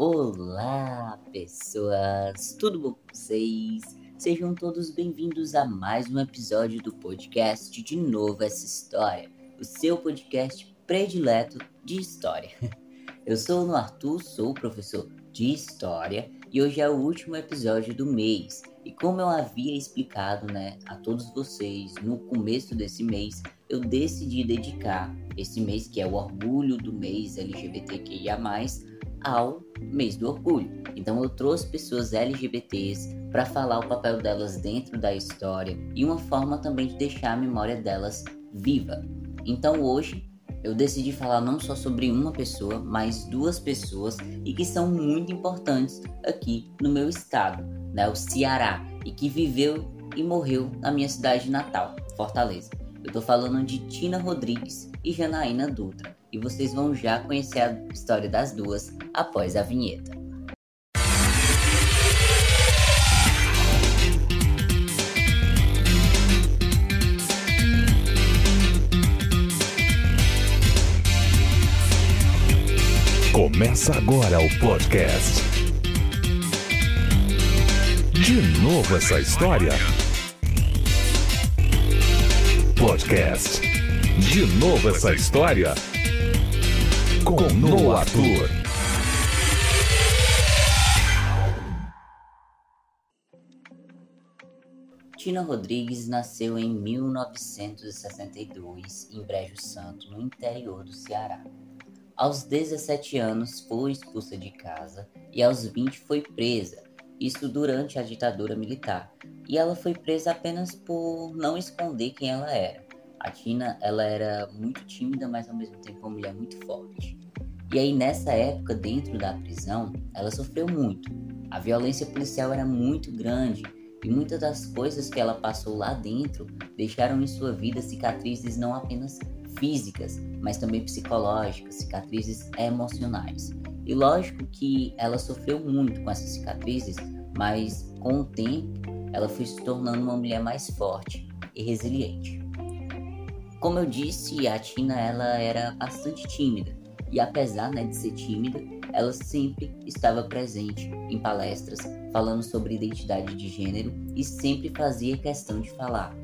Olá, pessoas! Tudo bom com vocês? Sejam todos bem-vindos a mais um episódio do podcast De Novo Essa História, o seu podcast predileto de história. Eu sou o Arthur, sou professor de História e hoje é o último episódio do mês. E como eu havia explicado né, a todos vocês no começo desse mês, eu decidi dedicar esse mês, que é o orgulho do mês LGBTQIA, ao mês do orgulho. Então eu trouxe pessoas LGBTs para falar o papel delas dentro da história e uma forma também de deixar a memória delas viva. Então hoje eu decidi falar não só sobre uma pessoa, mas duas pessoas e que são muito importantes aqui no meu estado, né, o Ceará, e que viveu e morreu na minha cidade natal, Fortaleza. Eu tô falando de Tina Rodrigues e Janaína Dutra e vocês vão já conhecer a história das duas após a vinheta. Começa agora o podcast. De novo essa história? Podcast. De novo essa história? Com Noah Arthur. Tina Rodrigues nasceu em 1962 em Brejo Santo, no interior do Ceará. Aos 17 anos foi expulsa de casa e aos 20 foi presa, isso durante a ditadura militar. E ela foi presa apenas por não esconder quem ela era. A Tina, ela era muito tímida, mas ao mesmo tempo uma mulher muito forte. E aí nessa época, dentro da prisão, ela sofreu muito. A violência policial era muito grande e muitas das coisas que ela passou lá dentro deixaram em sua vida cicatrizes não apenas físicas, mas também psicológicas, cicatrizes emocionais. E lógico que ela sofreu muito com essas cicatrizes, mas com o tempo ela foi se tornando uma mulher mais forte e resiliente. Como eu disse, a Tina ela era bastante tímida e apesar né, de ser tímida, ela sempre estava presente em palestras falando sobre identidade de gênero e sempre fazia questão de falar.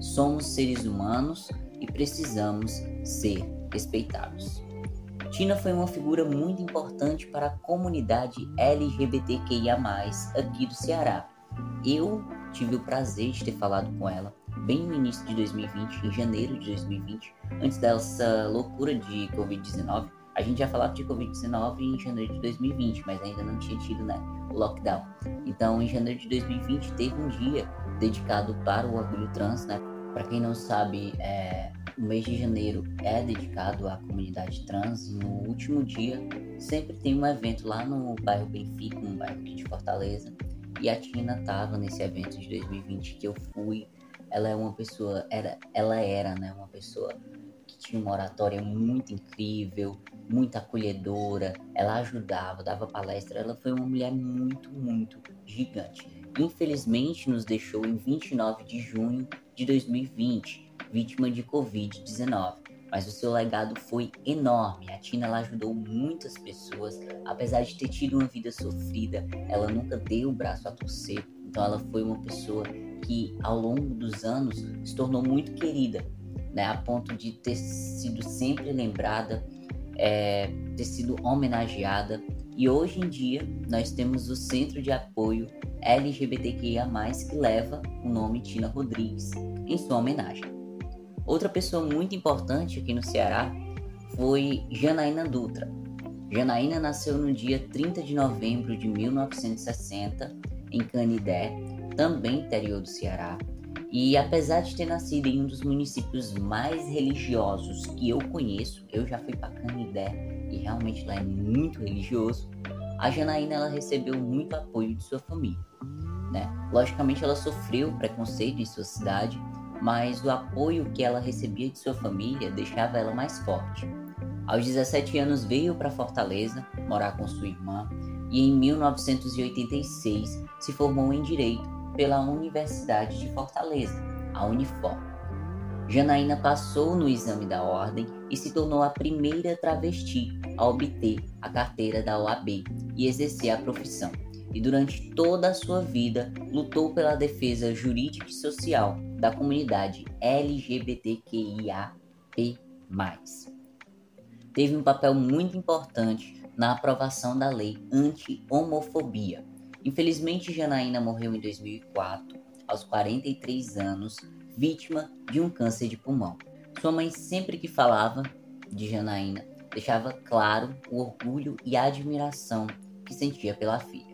Somos seres humanos e precisamos ser respeitados. Tina foi uma figura muito importante para a comunidade LGBTQIA, aqui do Ceará. Eu tive o prazer de ter falado com ela bem no início de 2020, em janeiro de 2020, antes dessa loucura de Covid-19. A gente já falava de Covid-19 em janeiro de 2020, mas ainda não tinha tido né, o lockdown. Então, em janeiro de 2020, teve um dia dedicado para o orgulho trans. Né? Para quem não sabe, é, o mês de janeiro é dedicado à comunidade trans e no último dia sempre tem um evento lá no bairro Benfica, um bairro aqui de Fortaleza. E a Tina estava nesse evento de 2020 que eu fui. Ela é uma pessoa, era, ela era, né, uma pessoa que tinha uma oratória muito incrível, muito acolhedora, ela ajudava, dava palestra, ela foi uma mulher muito, muito gigante. Infelizmente nos deixou em 29 de junho de 2020, vítima de Covid-19 mas o seu legado foi enorme. A Tina ela ajudou muitas pessoas, apesar de ter tido uma vida sofrida, ela nunca deu o braço a torcer. Então ela foi uma pessoa que ao longo dos anos se tornou muito querida, né, a ponto de ter sido sempre lembrada, é, ter sido homenageada. E hoje em dia nós temos o Centro de Apoio LGBTQIA+, que leva o nome Tina Rodrigues em sua homenagem. Outra pessoa muito importante aqui no Ceará foi Janaína Dutra. Janaína nasceu no dia 30 de novembro de 1960 em Canidé, também interior do Ceará. E apesar de ter nascido em um dos municípios mais religiosos que eu conheço, eu já fui para Canidé e realmente lá é muito religioso. A Janaína ela recebeu muito apoio de sua família, né? Logicamente ela sofreu preconceito em sua cidade, mas o apoio que ela recebia de sua família deixava ela mais forte. Aos 17 anos veio para Fortaleza morar com sua irmã e em 1986 se formou em Direito pela Universidade de Fortaleza, a Unifor. Janaína passou no exame da ordem e se tornou a primeira travesti a obter a carteira da OAB e exercer a profissão. E durante toda a sua vida lutou pela defesa jurídica e social da comunidade LGBTQIAP+. Teve um papel muito importante na aprovação da lei anti-homofobia. Infelizmente, Janaína morreu em 2004, aos 43 anos, vítima de um câncer de pulmão. Sua mãe, sempre que falava de Janaína, deixava claro o orgulho e a admiração que sentia pela filha.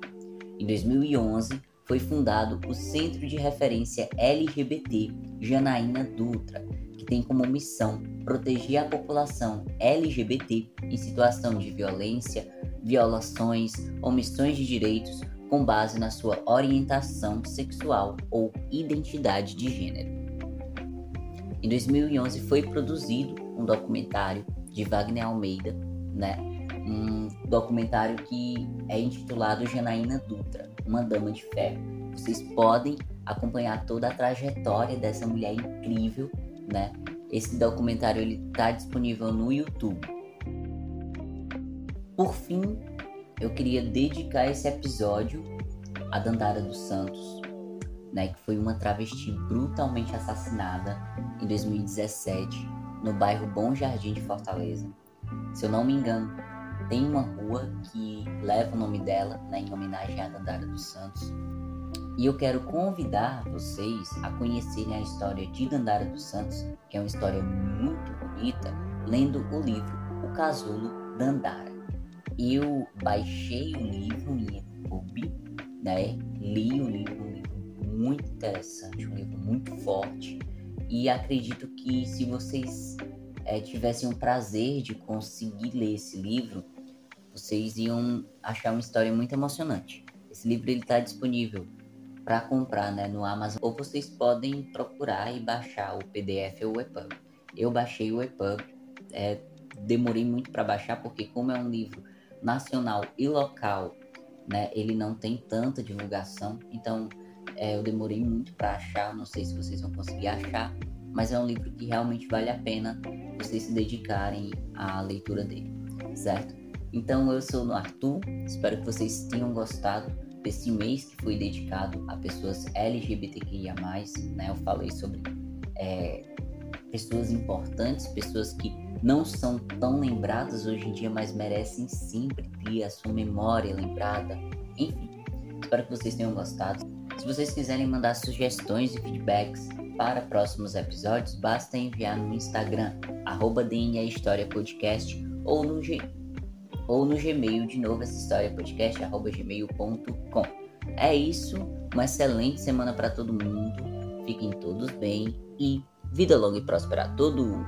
Em 2011, foi fundado o Centro de Referência LGBT Janaína Dutra, que tem como missão proteger a população LGBT em situação de violência, violações, omissões de direitos com base na sua orientação sexual ou identidade de gênero. Em 2011 foi produzido um documentário de Wagner Almeida, né? Um documentário que é intitulado Janaína Dutra, uma dama de ferro. Vocês podem acompanhar toda a trajetória dessa mulher incrível, né? Esse documentário ele está disponível no YouTube. Por fim, eu queria dedicar esse episódio a Dandara dos Santos, né, que foi uma travesti brutalmente assassinada em 2017 no bairro Bom Jardim de Fortaleza. Se eu não me engano, tem uma rua que leva o nome dela, né, em homenagem a Dandara dos Santos. E eu quero convidar vocês a conhecerem a história de Dandara dos Santos, que é uma história muito bonita, lendo o livro O Casulo Dandara. Eu baixei o livro em EPUB, né? Li o livro, um livro muito interessante, um livro muito forte. E acredito que se vocês é, tivessem o prazer de conseguir ler esse livro, vocês iam achar uma história muito emocionante. Esse livro está disponível para comprar né, no Amazon ou vocês podem procurar e baixar o PDF ou o EPUB. Eu baixei o EPUB, é, demorei muito para baixar porque como é um livro nacional e local, né, ele não tem tanta divulgação, então é, eu demorei muito para achar, não sei se vocês vão conseguir achar, mas é um livro que realmente vale a pena vocês se dedicarem à leitura dele, certo? Então eu sou o Arthur, espero que vocês tenham gostado desse mês que foi dedicado a pessoas LGBTQIA+, né? Eu falei sobre é, pessoas importantes, pessoas que não são tão lembradas hoje em dia, mas merecem sempre ter a sua memória lembrada. Enfim, espero que vocês tenham gostado. Se vocês quiserem mandar sugestões e feedbacks para próximos episódios, basta enviar no Instagram, arroba DNA História Podcast, ou no. Ou no Gmail, de novo, essa história podcast, arroba gmail.com. É isso, uma excelente semana para todo mundo, fiquem todos bem e vida longa e próspera a todos!